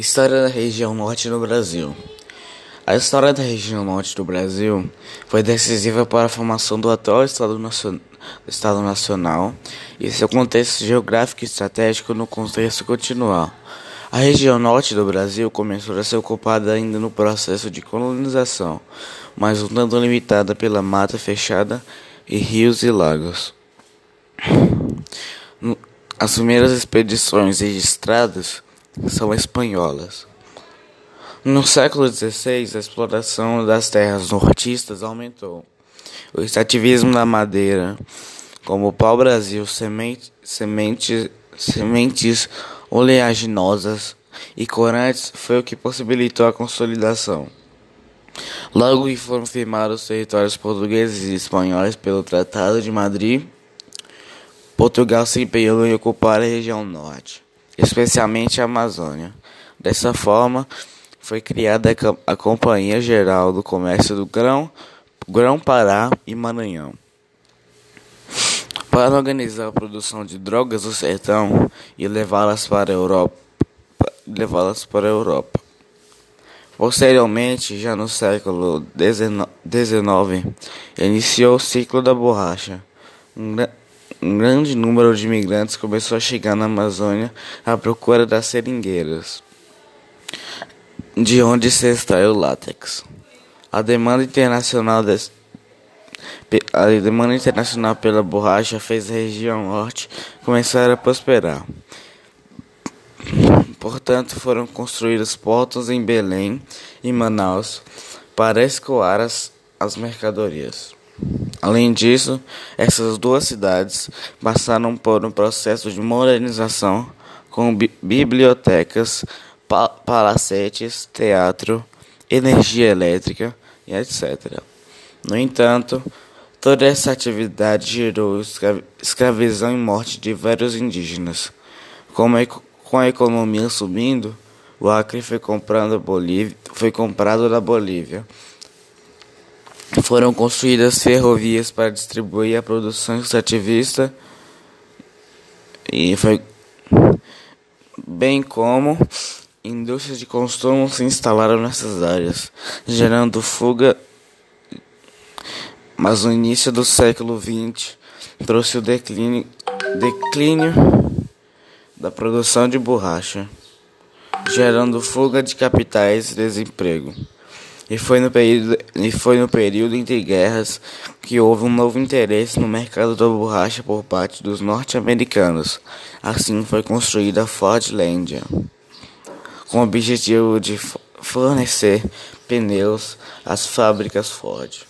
História da região norte do Brasil. A história da região norte do Brasil foi decisiva para a formação do atual Estado, nacion... Estado Nacional e seu contexto geográfico e estratégico no contexto continual. A região norte do Brasil começou a ser ocupada ainda no processo de colonização, mas um tanto limitada pela mata fechada e rios e lagos. As primeiras expedições registradas são espanholas. No século XVI, a exploração das terras nortistas aumentou. O extrativismo da madeira, como o pau-brasil, semente, semente, sementes oleaginosas e corantes, foi o que possibilitou a consolidação. Logo que foram firmados os territórios portugueses e espanhóis pelo Tratado de Madrid, Portugal se empenhou em ocupar a região norte especialmente a Amazônia. Dessa forma, foi criada a Companhia Geral do Comércio do Grão, Grão-Pará e Maranhão. Para organizar a produção de drogas do sertão e levá-las para a Europa, levá-las para a Europa. Posteriormente, já no século XIX, iniciou o ciclo da borracha, um grande número de imigrantes começou a chegar na Amazônia à procura das seringueiras, de onde se extrai o látex. A demanda internacional des... a demanda internacional pela borracha fez a região norte começar a prosperar. Portanto, foram construídos portos em Belém e Manaus para escoar as, as mercadorias. Além disso, essas duas cidades passaram por um processo de modernização com bi bibliotecas, pa palacetes, teatro, energia elétrica e etc. No entanto, toda essa atividade gerou escra escravização e morte de vários indígenas. Com a, com a economia subindo, o Acre foi Bolívia, foi comprado da Bolívia foram construídas ferrovias para distribuir a produção extrativista e foi bem como indústrias de consumo se instalaram nessas áreas, gerando fuga. Mas no início do século XX trouxe o declínio, declínio da produção de borracha, gerando fuga de capitais e desemprego. E foi no período, e foi no período entre guerras que houve um novo interesse no mercado da borracha por parte dos norte-americanos. Assim foi construída a Fordlandia, com o objetivo de fornecer pneus às fábricas Ford.